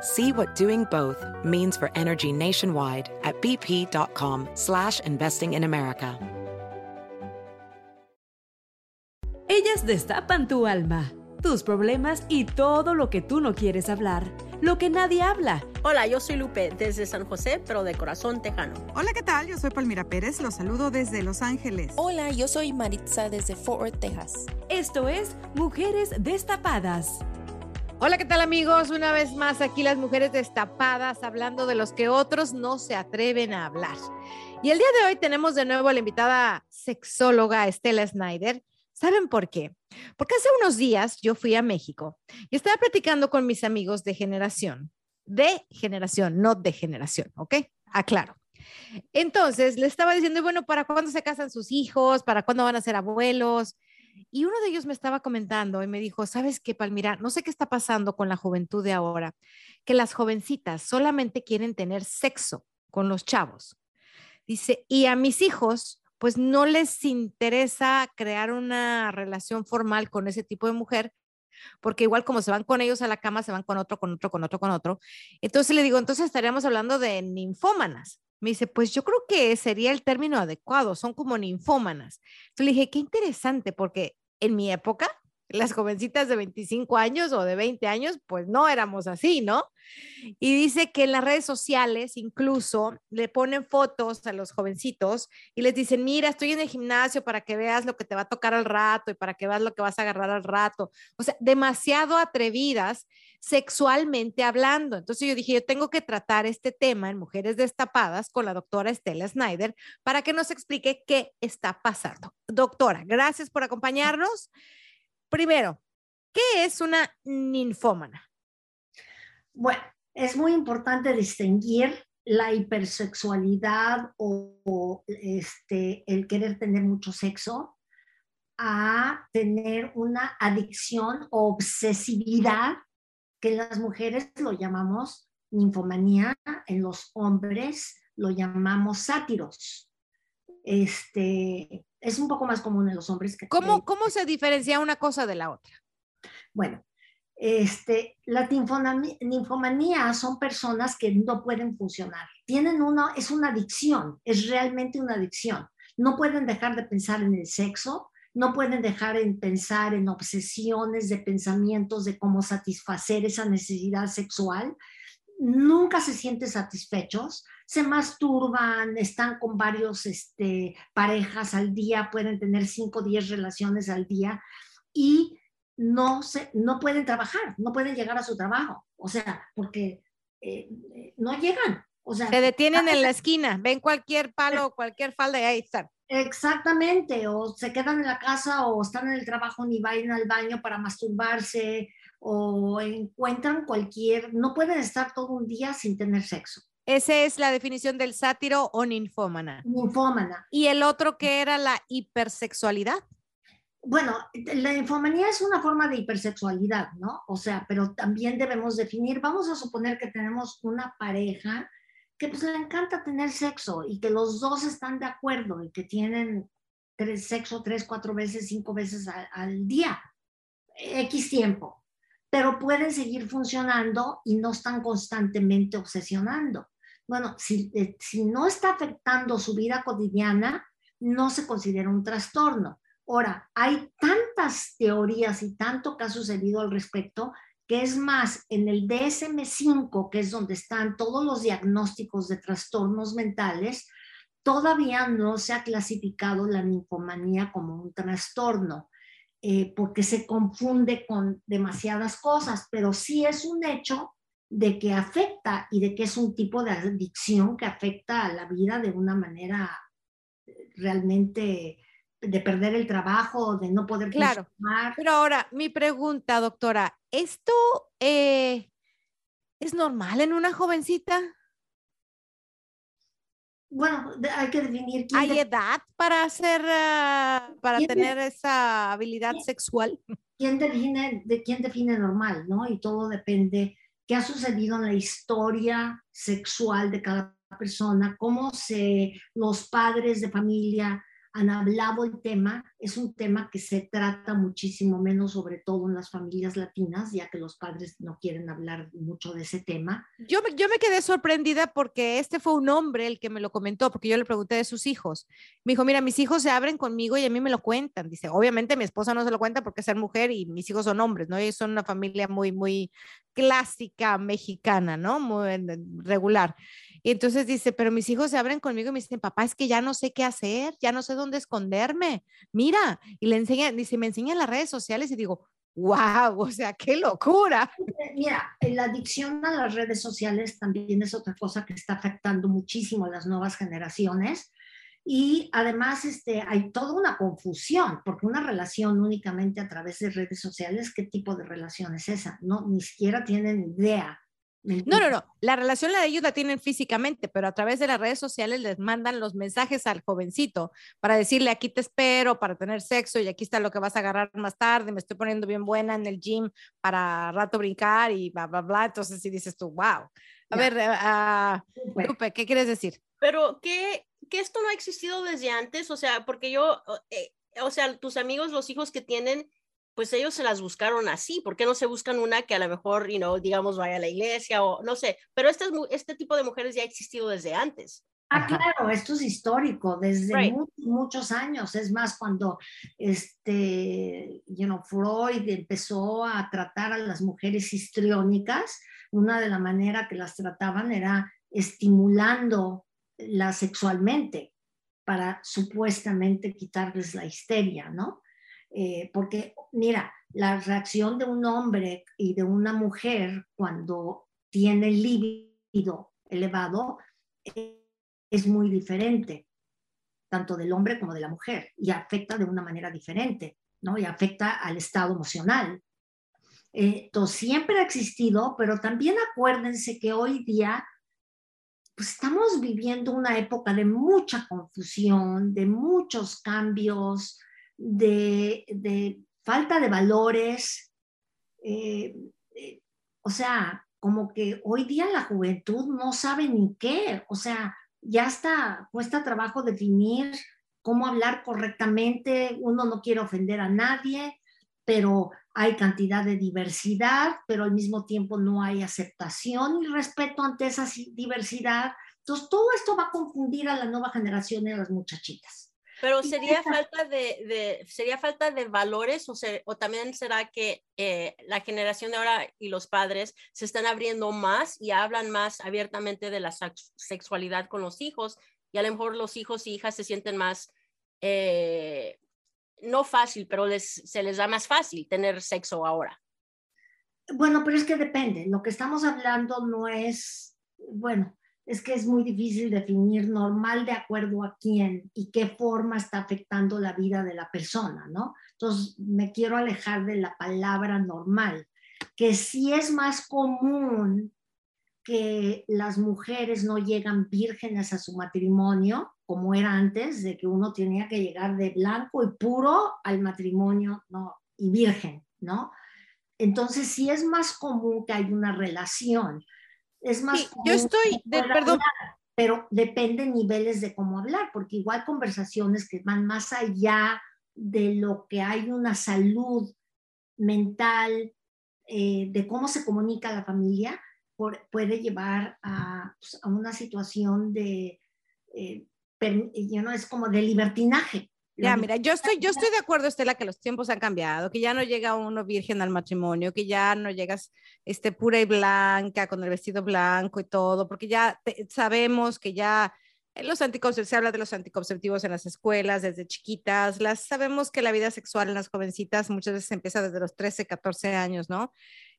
See what doing both means for energy nationwide at bp.com slash investing in America. Ellas destapan tu alma, tus problemas y todo lo que tú no quieres hablar, lo que nadie habla. Hola, yo soy Lupe desde San José, pero de corazón tejano. Hola, ¿qué tal? Yo soy Palmira Pérez, los saludo desde Los Ángeles. Hola, yo soy Maritza desde Fort Worth, Texas. Esto es Mujeres Destapadas. Hola, ¿qué tal amigos? Una vez más aquí las mujeres destapadas hablando de los que otros no se atreven a hablar. Y el día de hoy tenemos de nuevo a la invitada sexóloga Estela Snyder. ¿Saben por qué? Porque hace unos días yo fui a México y estaba platicando con mis amigos de generación, de generación, no de generación, ¿ok? Aclaro. Entonces le estaba diciendo, bueno, ¿para cuándo se casan sus hijos? ¿Para cuándo van a ser abuelos? Y uno de ellos me estaba comentando y me dijo, ¿sabes qué, Palmira? No sé qué está pasando con la juventud de ahora, que las jovencitas solamente quieren tener sexo con los chavos. Dice, y a mis hijos, pues no les interesa crear una relación formal con ese tipo de mujer, porque igual como se van con ellos a la cama, se van con otro, con otro, con otro, con otro. Entonces le digo, entonces estaríamos hablando de ninfómanas. Me dice, pues yo creo que sería el término adecuado, son como ninfómanas. Entonces le dije, qué interesante, porque en mi época, las jovencitas de 25 años o de 20 años, pues no éramos así, ¿no? Y dice que en las redes sociales incluso le ponen fotos a los jovencitos y les dicen, mira, estoy en el gimnasio para que veas lo que te va a tocar al rato y para que veas lo que vas a agarrar al rato. O sea, demasiado atrevidas sexualmente hablando. Entonces yo dije, yo tengo que tratar este tema en Mujeres Destapadas con la doctora Estela Snyder para que nos explique qué está pasando. Doctora, gracias por acompañarnos. Primero, ¿qué es una ninfómana? Bueno, es muy importante distinguir la hipersexualidad o, este, el querer tener mucho sexo a tener una adicción o obsesividad que las mujeres lo llamamos ninfomanía, en los hombres lo llamamos sátiros. Este, es un poco más común en los hombres que... ¿Cómo, ¿Cómo se diferencia una cosa de la otra? Bueno, este, la ninfomanía son personas que no pueden funcionar. Tienen una, es una adicción, es realmente una adicción. No pueden dejar de pensar en el sexo, no pueden dejar de pensar en obsesiones de pensamientos de cómo satisfacer esa necesidad sexual. Nunca se sienten satisfechos, se masturban, están con varios este, parejas al día, pueden tener 5 o 10 relaciones al día y no, se, no pueden trabajar, no pueden llegar a su trabajo, o sea, porque eh, no llegan. O sea, se detienen en la esquina, ven cualquier palo, cualquier falda y ahí están. Exactamente, o se quedan en la casa o están en el trabajo ni vayan al baño para masturbarse o encuentran cualquier, no pueden estar todo un día sin tener sexo. Esa es la definición del sátiro o ninfómana. Ninfómana. ¿Y el otro que era la hipersexualidad? Bueno, la ninfomanía es una forma de hipersexualidad, ¿no? O sea, pero también debemos definir, vamos a suponer que tenemos una pareja que pues le encanta tener sexo y que los dos están de acuerdo y que tienen tres, sexo tres, cuatro veces, cinco veces al día, X tiempo, pero pueden seguir funcionando y no están constantemente obsesionando. Bueno, si, eh, si no está afectando su vida cotidiana, no se considera un trastorno. Ahora, hay tantas teorías y tanto que ha sucedido al respecto que es más, en el DSM5, que es donde están todos los diagnósticos de trastornos mentales, todavía no se ha clasificado la ninfomanía como un trastorno, eh, porque se confunde con demasiadas cosas, pero sí es un hecho de que afecta y de que es un tipo de adicción que afecta a la vida de una manera eh, realmente de perder el trabajo, de no poder claro. Pero ahora, mi pregunta, doctora, ¿esto eh, es normal en una jovencita? Bueno, hay que definir. ¿Hay edad para hacer, ah, para tener esa habilidad sexual? ¿Quién define, de quién define normal, no? Y todo depende qué ha sucedido en la historia sexual de cada persona, cómo se, los padres de familia han hablado el tema, es un tema que se trata muchísimo menos, sobre todo en las familias latinas, ya que los padres no quieren hablar mucho de ese tema. Yo, yo me quedé sorprendida porque este fue un hombre el que me lo comentó, porque yo le pregunté de sus hijos. Me dijo, mira, mis hijos se abren conmigo y a mí me lo cuentan. Dice, obviamente mi esposa no se lo cuenta porque es mujer y mis hijos son hombres, ¿no? Ellos son una familia muy, muy clásica mexicana, ¿no? Muy regular. Y entonces dice, pero mis hijos se abren conmigo y me dicen, papá, es que ya no sé qué hacer, ya no sé dónde esconderme. Mira, y le enseña, dice, me enseñan las redes sociales y digo, wow, o sea, qué locura. Mira, la adicción a las redes sociales también es otra cosa que está afectando muchísimo a las nuevas generaciones. Y además este, hay toda una confusión, porque una relación únicamente a través de redes sociales, ¿qué tipo de relación es esa? No, ni siquiera tienen idea no, no, no. La relación la de ellos la tienen físicamente, pero a través de las redes sociales les mandan los mensajes al jovencito para decirle aquí te espero para tener sexo y aquí está lo que vas a agarrar más tarde. Me estoy poniendo bien buena en el gym para rato brincar y bla, bla, bla. Entonces, si dices tú, wow. A ver, uh, Lupe, ¿qué quieres decir? Pero que, que esto no ha existido desde antes, o sea, porque yo, eh, o sea, tus amigos, los hijos que tienen, pues ellos se las buscaron así, ¿por qué no se buscan una que a lo mejor, you know, digamos, vaya a la iglesia o no sé, pero este, este tipo de mujeres ya ha existido desde antes. Ah, claro, esto es histórico, desde muchos, años. Es más, cuando este, you know, Freud empezó a tratar a las mujeres histriónicas, una de las maneras que las trataban era estimulando la sexualmente para supuestamente quitarles la histeria, ¿no? Eh, porque mira, la reacción de un hombre y de una mujer cuando tiene líbido elevado eh, es muy diferente, tanto del hombre como de la mujer, y afecta de una manera diferente, ¿no? Y afecta al estado emocional. Eh, siempre ha existido, pero también acuérdense que hoy día pues estamos viviendo una época de mucha confusión, de muchos cambios, de, falta de valores. Eh, eh, o sea, como que hoy día la juventud no sabe ni qué, o sea, ya está, cuesta trabajo definir cómo hablar correctamente, uno no quiere ofender a nadie, pero hay cantidad de diversidad, pero al mismo tiempo no hay aceptación y respeto ante esa diversidad. Entonces, todo esto va a confundir a la nueva generación y a las muchachitas. Pero sería falta de, sería falta de valores o, o también será que eh, la generación de ahora y los padres se están abriendo más y hablan más abiertamente de la sexualidad con los hijos y a lo mejor los hijos y hijas se sienten más, eh, no fácil, pero les, se les da más fácil tener sexo ahora. Bueno, pero es que depende. Lo que estamos hablando no es, bueno, es que es muy difícil definir normal de acuerdo a quién y qué forma está afectando la vida de la persona, ¿no? Entonces, me quiero alejar de la palabra normal, que sí es más común que las mujeres no llegan vírgenes a su matrimonio, como era antes, de que uno tenía que llegar de blanco y puro al matrimonio, ¿no? Y virgen, ¿no? Entonces, sí es más común que hay una relación es más... yo estoy, de, perdón. pero depende niveles de cómo hablar, porque igual conversaciones que van más allá de lo que hay una salud mental, eh, de cómo se comunica la familia, puede llevar a, pues, a, una situación de, eh, no es como de libertinaje, ya, mira, yo estoy, yo estoy de acuerdo, Estela, que los tiempos han cambiado, que ya no llega uno virgen al matrimonio, que ya no llegas este, pura y blanca, con el vestido blanco y todo, porque ya sabemos que ya los anticonceptivos, se habla de los anticonceptivos en las escuelas desde chiquitas. Las sabemos que la vida sexual en las jovencitas muchas veces empieza desde los 13, 14 años, ¿no?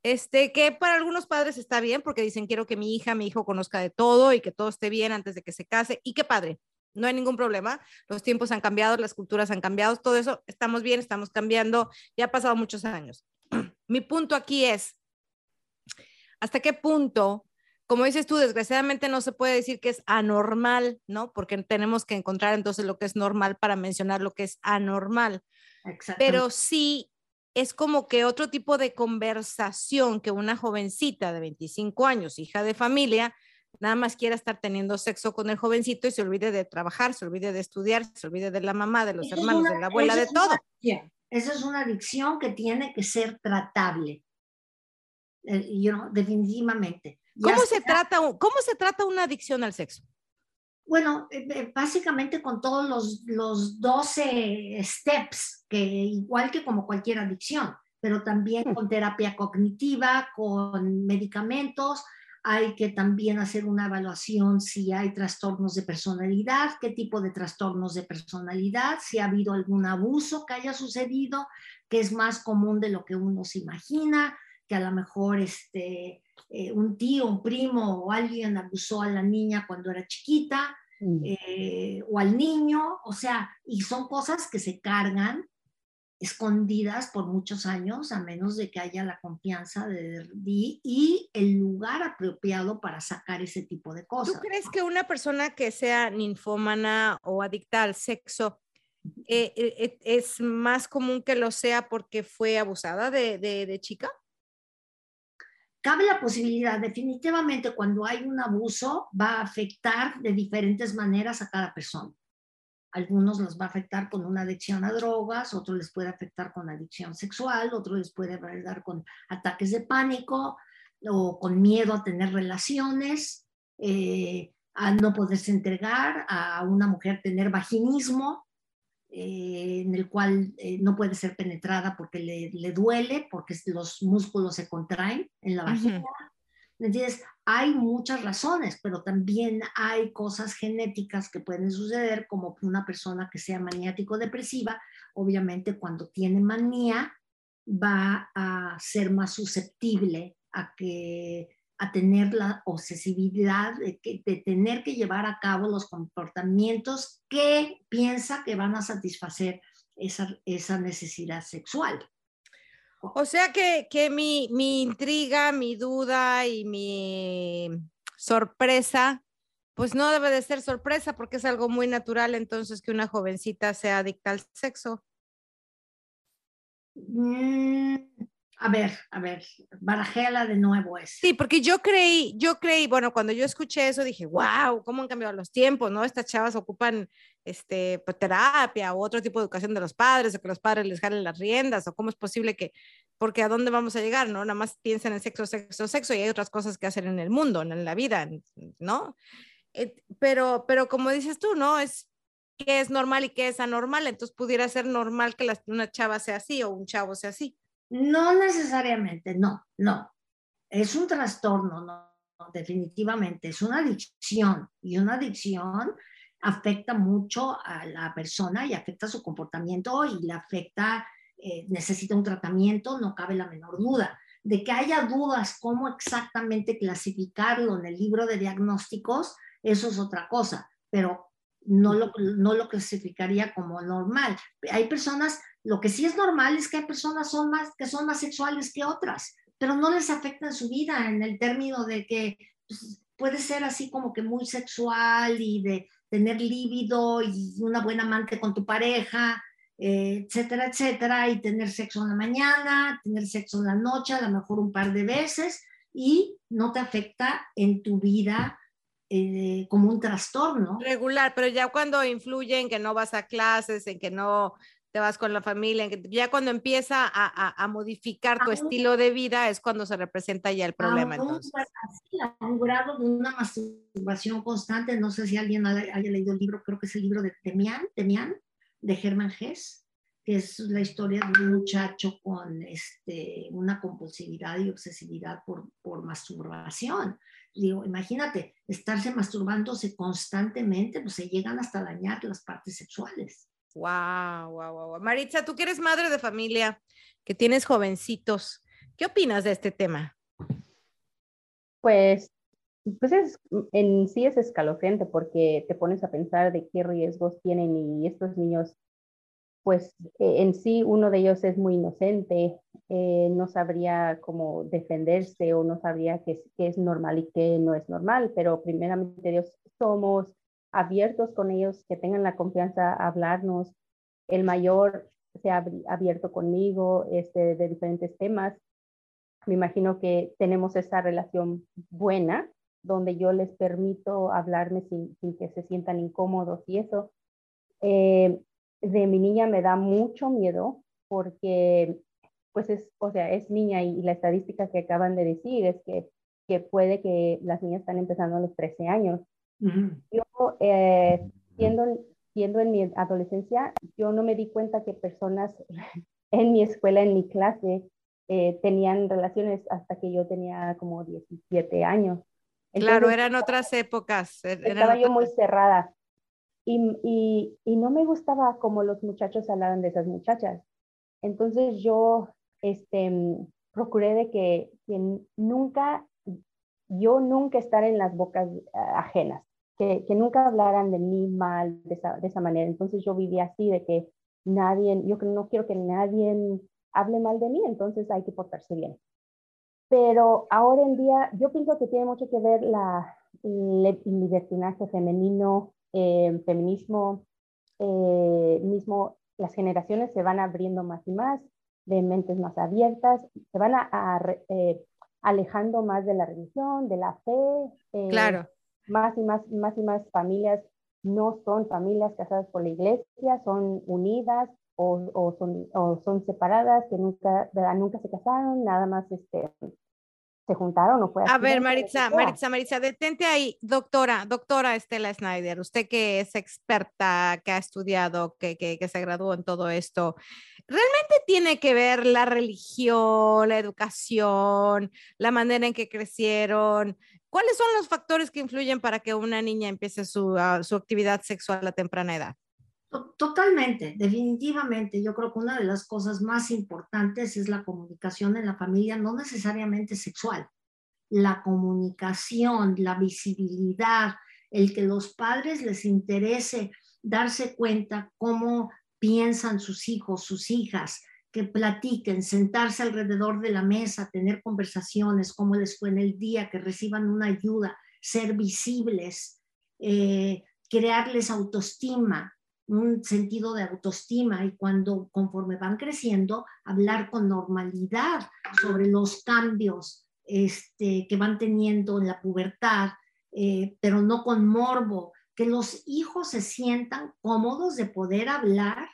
Este, que para algunos padres está bien porque dicen quiero que mi hija, mi hijo conozca de todo y que todo esté bien antes de que se case. Y qué padre, no hay ningún problema. Los tiempos han cambiado, las culturas han cambiado, todo eso, estamos bien, estamos cambiando, ya ha pasado muchos años. Mi punto aquí es, ¿hasta qué punto como dices tú, desgraciadamente no se puede decir que es anormal, ¿no? Porque tenemos que encontrar entonces lo que es normal para mencionar lo que es anormal. Pero sí es como que otro tipo de conversación que una jovencita de 25 años, hija de familia, nada más quiera estar teniendo sexo con el jovencito y se olvide de trabajar, se olvide de estudiar, se olvide de la mamá, de los hermanos, de la abuela, de todo. Esa es una adicción que tiene que ser tratable. Eh, yo, definitivamente. ¿Cómo se, trata, ¿Cómo se trata una adicción al sexo? Bueno, eh, eh, básicamente con todos los, los 12 steps, que igual que como cualquier adicción, pero también hmm. con terapia cognitiva, con medicamentos. Hay que también hacer una evaluación si hay trastornos de personalidad, qué tipo de trastornos de personalidad, si ha habido algún abuso que haya sucedido, que es más común de lo que uno se imagina, que a lo mejor este, eh, un tío, un primo o alguien abusó a la niña cuando era chiquita mm. eh, o al niño, o sea, y son cosas que se cargan escondidas por muchos años, a menos de que haya la confianza de, y el lugar apropiado para sacar ese tipo de cosas. ¿Tú crees que una persona que sea ninfómana o adicta al sexo eh, es más común que lo sea porque fue abusada de, de chica? Cabe la posibilidad, definitivamente cuando hay un abuso va a afectar de diferentes maneras a cada persona. Algunos les va a afectar con una adicción a drogas, otros les puede afectar con adicción sexual, otros les puede afectar con ataques de pánico o con miedo a tener relaciones, eh, a no poderse entregar, a una mujer tener vaginismo, eh, en el cual eh, no puede ser penetrada porque le, duele, porque los músculos se contraen en la vagina. Entonces, hay muchas razones, pero también hay cosas genéticas que pueden suceder, como una persona que sea maniático-depresiva, obviamente cuando tiene manía va a ser más susceptible a que a tener la obsesividad de, tener que llevar a cabo los comportamientos que piensa que van a satisfacer esa, esa necesidad sexual. O sea que, que mi, mi, intriga, mi duda y mi sorpresa, pues no debe de ser sorpresa porque es algo muy natural entonces que una jovencita sea adicta al sexo. Mm, a ver, a ver, barajéala de nuevo es. Sí, porque yo creí, yo creí, bueno, cuando yo escuché eso dije, wow, cómo han cambiado los tiempos, ¿no? Estas chavas ocupan este, pues, terapia o otro tipo de educación de los padres, o que los padres les jalen las riendas, o cómo es posible que, porque a dónde vamos a llegar, ¿no? Nada más piensan en sexo, sexo, sexo, y hay otras cosas que hacer en el mundo, en la vida, ¿no? Eh, pero, pero como dices tú, ¿no? Es qué es normal y qué es anormal, entonces pudiera ser normal que una chava sea así o un chavo sea así. No necesariamente, no, no. Es un trastorno, no, definitivamente. Es una adicción y una adicción afecta mucho a la persona y afecta su comportamiento y le afecta, eh, necesita un tratamiento, no cabe la menor duda. De que haya dudas cómo exactamente clasificarlo en el libro de diagnósticos, eso es otra cosa, pero no lo, no lo clasificaría como normal. Hay personas lo que sí es normal es que hay personas son más, que son más sexuales que otras, pero no les afecta en su vida en el término de que pues, puede ser así como que muy sexual y de tener líbido y una buena amante con tu pareja, eh, etcétera, etcétera, y tener sexo en la mañana, tener sexo en la noche, a lo mejor un par de veces, y no te afecta en tu vida eh, como un trastorno. Regular, pero ya cuando influye en que no vas a clases, en que no te vas con la familia, ya cuando empieza a, modificar tu estilo de vida es cuando se representa ya el problema. entonces. A un grado de una masturbación constante, no sé si alguien haya, leído el libro, creo que es el libro de Temian, Temian de Germán Hess, que es la historia de un muchacho con este, una compulsividad y obsesividad por, por masturbación. Digo, imagínate, estarse masturbándose constantemente, pues se llegan hasta dañar las partes sexuales. Wow, wow, wow. Maritza, tú que eres madre de familia, que tienes jovencitos, ¿qué opinas de este tema? Pues, pues es, en sí es escalofriante porque te pones a pensar de qué riesgos tienen y estos niños pues eh, en sí uno de ellos es muy inocente, eh, no sabría cómo defenderse o no sabría qué qué es normal y qué no es normal, pero primeramente Dios somos abiertos con ellos, que tengan la confianza a hablarnos. El mayor se ha abierto conmigo este, de diferentes temas. Me imagino que tenemos esa relación buena, donde yo les permito hablarme sin, sin que se sientan incómodos y eso. Eh, de mi niña me da mucho miedo porque, pues es, o sea, es niña y, la estadística que acaban de decir es que, que puede que las niñas están empezando a los 13 años. Yo, eh, siendo, siendo en mi adolescencia, yo no me di cuenta que personas en mi escuela, en mi clase, eh, tenían relaciones hasta que yo tenía como 17 años. claro, eran otras épocas. Er, estaba yo muy cerrada. Y, y, no me gustaba como los muchachos hablaban de esas muchachas. Entonces yo este, procuré de que, nunca, yo nunca estar en las bocas ajenas, que, que, nunca hablaran de mí mal de esa, de esa manera. Entonces yo vivía así, de que nadie, yo no quiero que nadie hable mal de mí, entonces hay que portarse bien. Pero ahora en día, yo pienso que tiene mucho que ver la, el libertinaje femenino eh, feminismo, eh, mismo las generaciones se van abriendo más y más, de mentes más abiertas, se van a, eh, alejando más de la religión, de la fe. claro. Más y más, más y más familias no son familias casadas por la iglesia, son unidas o, o, son, o son separadas, que nunca, nunca se casaron, nada más este, se juntaron o fue A ver, Maritza, Maritza, Maritza, detente ahí, doctora, doctora Estela Snyder, usted que es experta, que ha estudiado, que, que, que se graduó en todo esto, ¿realmente tiene que ver la religión, la educación, la manera en que crecieron? ¿Cuáles son los factores que influyen para que una niña empiece su, uh, su actividad sexual a temprana edad? Totalmente, definitivamente. Yo creo que una de las cosas más importantes es la comunicación en la familia, no necesariamente sexual. La comunicación, la visibilidad, el que los padres les interese darse cuenta cómo piensan sus hijos, sus hijas, que platiquen, sentarse alrededor de la mesa, tener conversaciones, cómo les fue en el día, que reciban una ayuda, ser visibles, eh, crearles autoestima, un sentido de autoestima y cuando conforme van creciendo, hablar con normalidad sobre los cambios este, que van teniendo en la pubertad, eh, pero no con morbo, que los hijos se sientan cómodos de poder hablar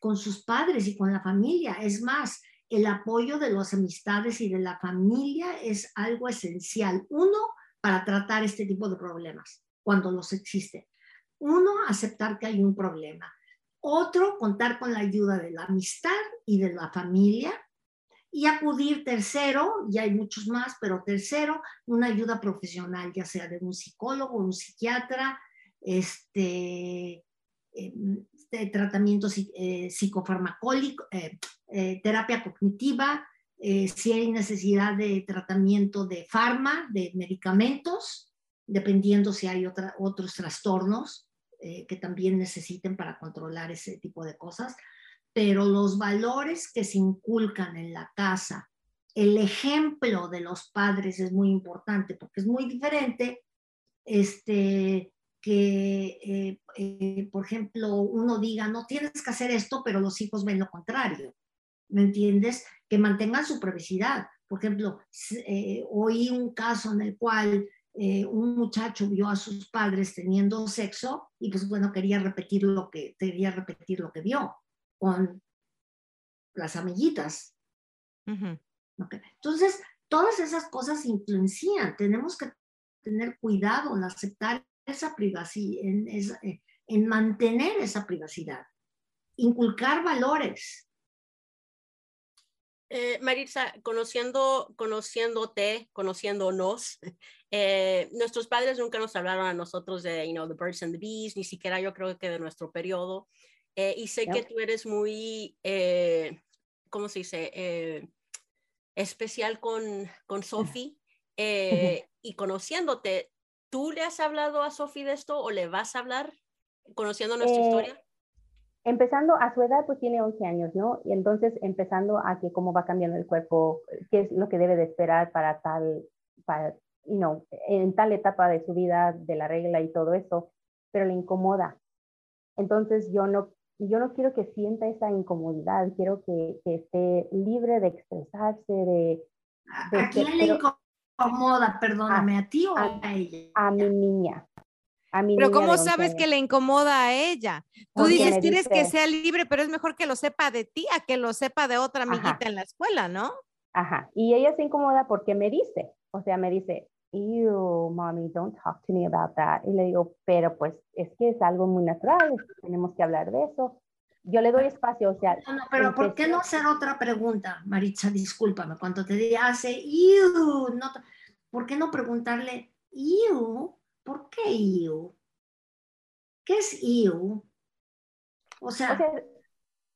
con sus padres y con la familia. Es más, el apoyo de las amistades y de la familia es algo esencial. Uno, para tratar este tipo de problemas cuando los existen. Uno, aceptar que hay un problema. Otro, contar con la ayuda de la amistad y de la familia. Y acudir tercero, ya hay muchos más, pero tercero, una ayuda profesional, ya sea de un psicólogo, un psiquiatra, este, em, tratamiento eh, psicofarmacólico, eh, eh, terapia cognitiva, si hay necesidad de tratamiento de farma, de medicamentos, dependiendo si hay otros trastornos eh, que también necesiten para controlar ese tipo de cosas. Pero los valores que se inculcan en la casa, el ejemplo de los padres es muy importante porque es muy diferente este, que, eh, eh, por ejemplo, uno diga, no tienes que hacer esto, pero los hijos ven lo contrario. ¿Me entiendes? Que mantengan su privacidad. Por ejemplo, oí un caso en el cual eh, un muchacho vio a sus padres teniendo sexo y pues bueno, quería repetir lo que, quería repetir lo que vio con las amiguitas. Entonces, todas esas cosas influencian. Tenemos que tener cuidado en aceptar esa privacidad, en, eh, en mantener esa privacidad, inculcar valores. Eh, Maritza, conociendo, conociéndote, conociéndonos, eh, nuestros padres nunca nos hablaron a nosotros de, you know, The Birds and the Bees, ni siquiera yo creo que de nuestro periodo. Eh, y sé que tú eres muy, eh, ¿cómo se dice? Eh, especial con, con Sophie. Eh, y conociéndote, ¿tú le has hablado a Sophie de esto o le vas a hablar conociendo nuestra historia? Empezando a su edad, pues tiene 11 años, ¿no? Y entonces empezando a que cómo va cambiando el cuerpo, qué es lo que debe de esperar para tal, para, you know, en tal etapa de su vida, de la regla y todo eso, pero le incomoda. Entonces yo no, yo no quiero que sienta esa incomodidad, quiero que, que esté libre de expresarse, de... de ¿A quién le incomoda? Perdóname, ¿a ti o a- a ella? a mi niña. A mi Pero ¿cómo 11 sabes años. que le incomoda a ella? Tú dices, quieres que sea libre, pero es mejor que lo sepa de ti a que lo sepa de otra amiguita Ajá. en la escuela, ¿no? Ajá. Y ella se incomoda porque me dice, o sea, me dice, ew, mommy, don't talk to me about that. Y le digo, pero pues es que es algo muy natural, tenemos que hablar de eso. Yo le doy espacio, o sea, No, no, pero ¿por qué no hacer otra pregunta, Maritza? Discúlpame, cuando te hace, "Iu", no ¿por qué no preguntarle, "Iu"? ¿Por qué "Iu"? ¿Qué es "Iu"? O sea, o sea,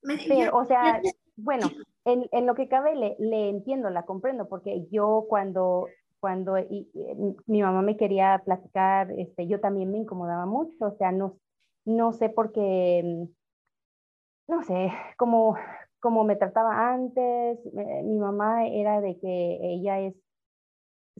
me- pero, ya- o sea, ya- bueno, en, en lo que cabe le, le entiendo, la comprendo, porque yo cuando, cuando y- y, mi mamá me quería platicar, este, yo también me incomodaba mucho, o sea, no, no sé por qué, mm, no sé, como, como me trataba antes, eh, mi mamá era de que ella es,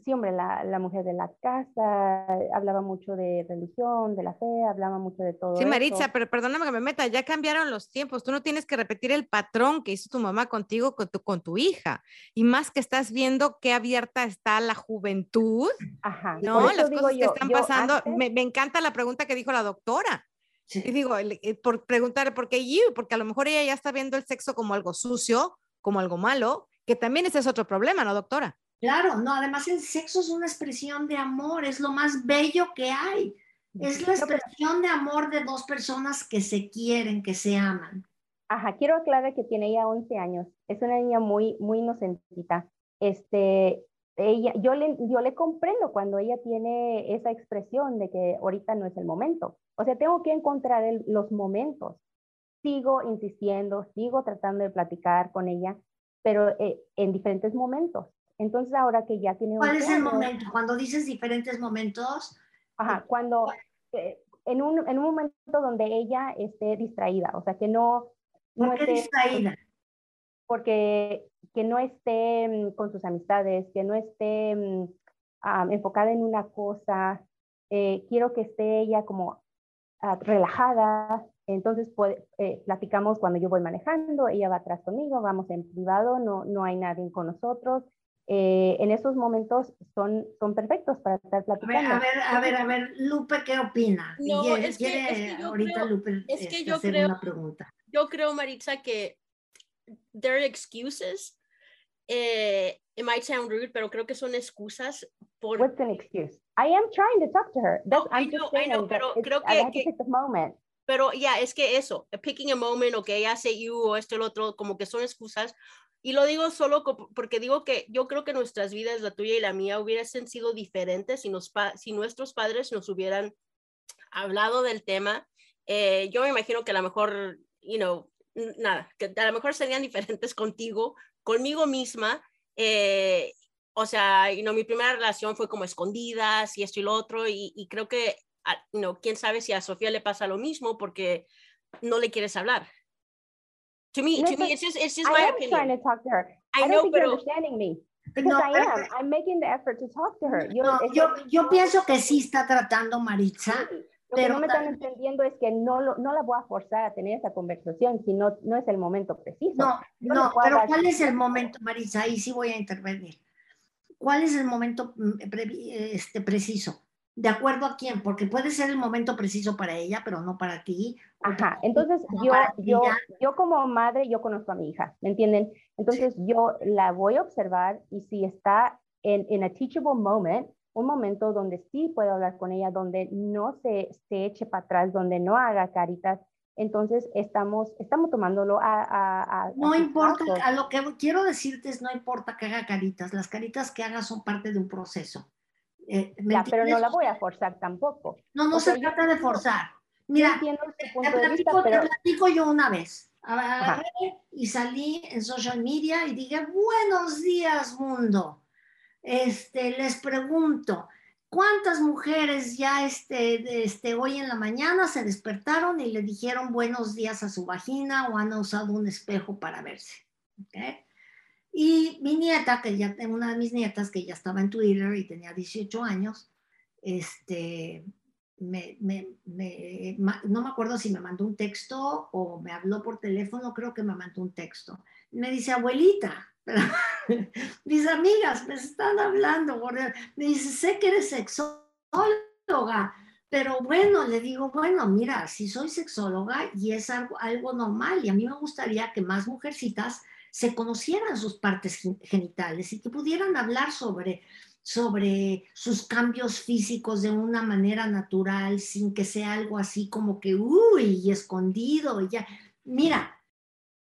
sí, hombre, la, la mujer de la casa, hablaba mucho de religión, de la fe, hablaba mucho de todo Sí, eso. Maritza, pero perdóname que me meta, ya cambiaron los tiempos. Tú no tienes que repetir el patrón que hizo tu mamá contigo, con tu, con tu hija. Y más que estás viendo qué abierta está la juventud, Ajá, ¿no? Las cosas que yo, están yo pasando. antes- Me, me encanta la pregunta que dijo la doctora. Sí. Y digo, eh, por preguntar, ¿por qué you? Porque a lo mejor ella ya está viendo el sexo como algo sucio, como algo malo, que también ese es otro problema, ¿no, doctora? Claro, no, además el sexo es una expresión de amor, es lo más bello que hay. Es la expresión de amor de dos personas que se quieren, que se aman. Ajá, quiero aclarar que tiene ella 11 años. Es una niña muy, muy inocentita. Este, ella, yo le, yo le comprendo cuando ella tiene esa expresión de que ahorita no es el momento. O sea, tengo que encontrar el- los momentos. Sigo insistiendo, sigo tratando de platicar con ella, pero eh, en diferentes momentos. Entonces, ahora que ya tiene ¿Cuál 11 es el momento? Cuando dices diferentes momentos, Ajá, cuando eh, en, un, en un momento donde ella esté distraída, o sea, que no, no ¿por qué esté, distraída? porque que no esté mm, con sus amistades, que no esté ah, enfocada en una cosa, eh, quiero que esté ella como ah, relajada, entonces puede- eh, platicamos cuando yo voy manejando, ella va atrás conmigo, vamos en privado, no, no hay nadie con nosotros. Eh, en esos momentos son, son perfectos para estar A ver, platicando. a ver, a ver, a ver, Lupe, ¿qué opina? No, es que- es que yo ahorita creo- Lupe es que este, yo hacer creo- una pregunta. Yo creo, Maritza, que there are excuses. Eh, it might sound rude, pero creo que son excusas por What's an excuse? I am trying to talk to her. That's, No, I I'm just know, I saying know, that pero creo I que- que- the moment. Pero ya, es que eso, picking a moment o que ella hace you o esto lo otro, como que son excusas. Y lo digo solo porque digo que yo creo que nuestras vidas, la tuya y la mía, hubiesen sido diferentes si, nos si nuestros padres nos hubieran hablado del tema. Eh, yo me imagino que a lo mejor, you nada, que a lo mejor serían diferentes contigo, conmigo misma. eh, o sea, you mi primera relación fue como escondidas y esto y lo otro, y, creo que a- no, quién sabe si a Sofía le pasa lo mismo porque no le quieres hablar. To me, to me, it's just, it's just I my am opinion. trying to talk to her. I I, know, don't think pero- you're understanding me. Because No, I am. I'm making the effort to talk to her. Yo, No, que- yo, yo pienso que sí está tratando Maritza. Lo que pero no me están entendiendo es que no, lo- no la voy a forzar a tener esa conversación si no, no es el momento preciso. No, Yo no, pero dar ¿cuál es el momento, Maritza? Ahí sí voy a intervenir. ¿Cuál es el momento mm, previ- este, preciso? ¿De acuerdo a quién? Porque puede ser el momento preciso para ella, pero no para ti. Ajá, entonces no yo, yo, yo como madre, yo conozco a mi hija, ¿me entienden? Entonces yo la voy a observar y si está en, en a teachable moment, un momento donde sí puedo hablar con ella, donde no se, se eche para atrás, donde no haga caritas, Entonces, estamos, estamos tomándolo a... no importa, a lo que quiero decirte es, no importa que haga caritas, las caritas que haga son parte de un proceso. Eh, pero no la voy a forzar tampoco. No, no se trata de forzar. Mira, te, platico, yo una vez. y salí en social media y dije, buenos días mundo. Este, les pregunto, ¿cuántas mujeres ya este, este, hoy en la mañana se despertaron y le dijeron buenos días a su vagina o han usado un espejo para verse? Y mi nieta, que ya tengo una de mis nietas que ya estaba en Twitter y tenía 18 años, este, me, me, me, no me acuerdo si me mandó un texto o me habló por teléfono, creo que me mandó un texto. Me dice, abuelita, mis amigas me están hablando, me dice, sé que eres sexóloga, pero bueno, le digo, bueno, mira, si soy sexóloga y es algo, algo normal y a mí me gustaría que más mujercitas se conocieran sus partes genitales y que pudieran hablar sobre sobre sus cambios físicos de una manera natural, sin que sea algo así como que, uy, escondido, ya. Mira,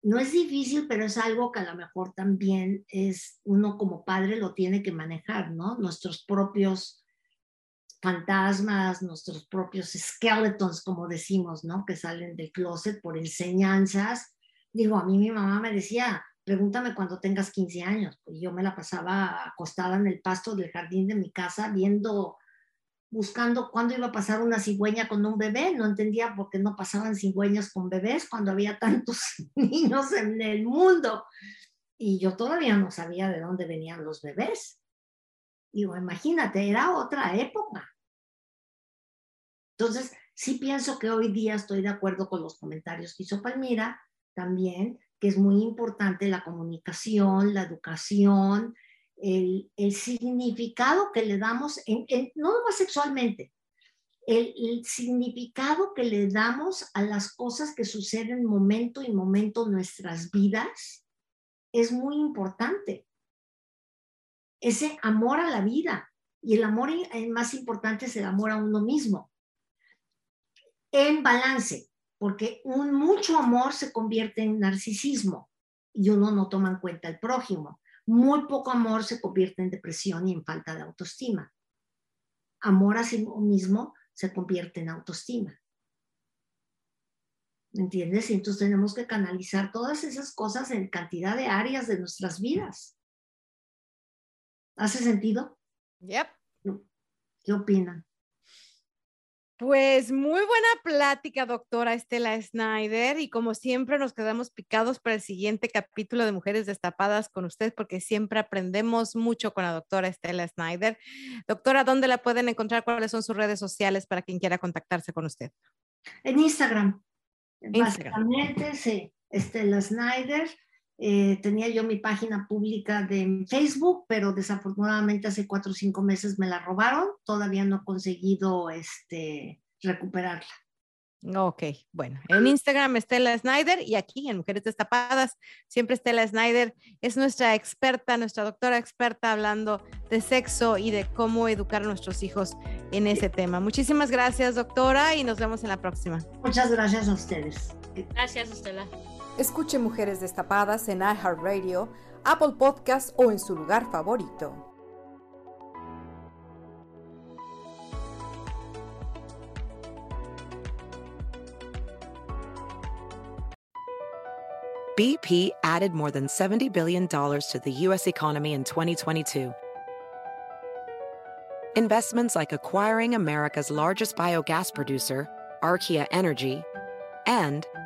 no es difícil, pero es algo que a lo mejor también es uno como padre lo tiene que manejar, ¿no? Nuestros propios fantasmas, nuestros propios skeletons, como decimos, ¿no? Que salen del closet por enseñanzas. Digo, a mí mi mamá me decía, pregúntame cuando tengas 15 años. Pues yo me la pasaba acostada en el pasto del jardín de mi casa viendo, buscando cuándo iba a pasar una cigüeña con un bebé. No entendía por qué no pasaban cigüeñas con bebés cuando había tantos niños en el mundo. Y yo todavía no sabía de dónde venían los bebés. Digo, imagínate, era otra época. Entonces, sí pienso que hoy día estoy de acuerdo con los comentarios que hizo Palmira también, que es muy importante la comunicación, la educación, el, significado que le damos, en, no más sexualmente, el, significado que le damos a las cosas que suceden momento y momento en nuestras vidas es muy importante. Ese amor a la vida y el amor más importante es el amor a uno mismo. En balance, porque un mucho amor se convierte en narcisismo y uno no toma en cuenta el prójimo. Muy poco amor se convierte en depresión y en falta de autoestima. Amor a sí mismo se convierte en autoestima. ¿Me entiendes? entonces tenemos que canalizar todas esas cosas en cantidad de áreas de nuestras vidas. ¿Hace sentido? Yep. ¿Qué opinan? Pues muy buena plática, doctora Estela Snyder. Y como siempre, nos quedamos picados para el siguiente capítulo de Mujeres Destapadas con usted, porque siempre aprendemos mucho con la doctora Estela Snyder. Doctora, ¿dónde la pueden encontrar? ¿Cuáles son sus redes sociales para quien quiera contactarse con usted? En Instagram. Instagram. Básicamente, sí. Estela Snyder. Eh, tenía yo mi página pública de Facebook, pero desafortunadamente hace cuatro o cinco meses me la robaron. Todavía no he conseguido este, recuperarla. Ok, bueno, en Instagram Estela Snyder y aquí en Mujeres Destapadas, siempre Estela Snyder es nuestra experta, nuestra doctora experta hablando de sexo y de cómo educar a nuestros hijos en ese tema. Muchísimas gracias, doctora, y nos vemos en la próxima. Muchas gracias a ustedes. Gracias, Estela. Escuche Mujeres Destapadas en iHeartRadio, Apple Podcast o en su lugar favorito. BP added more than $70 billion to the U.S. economy in 2022. Investments like acquiring America's largest biogas producer, Archaea Energy, and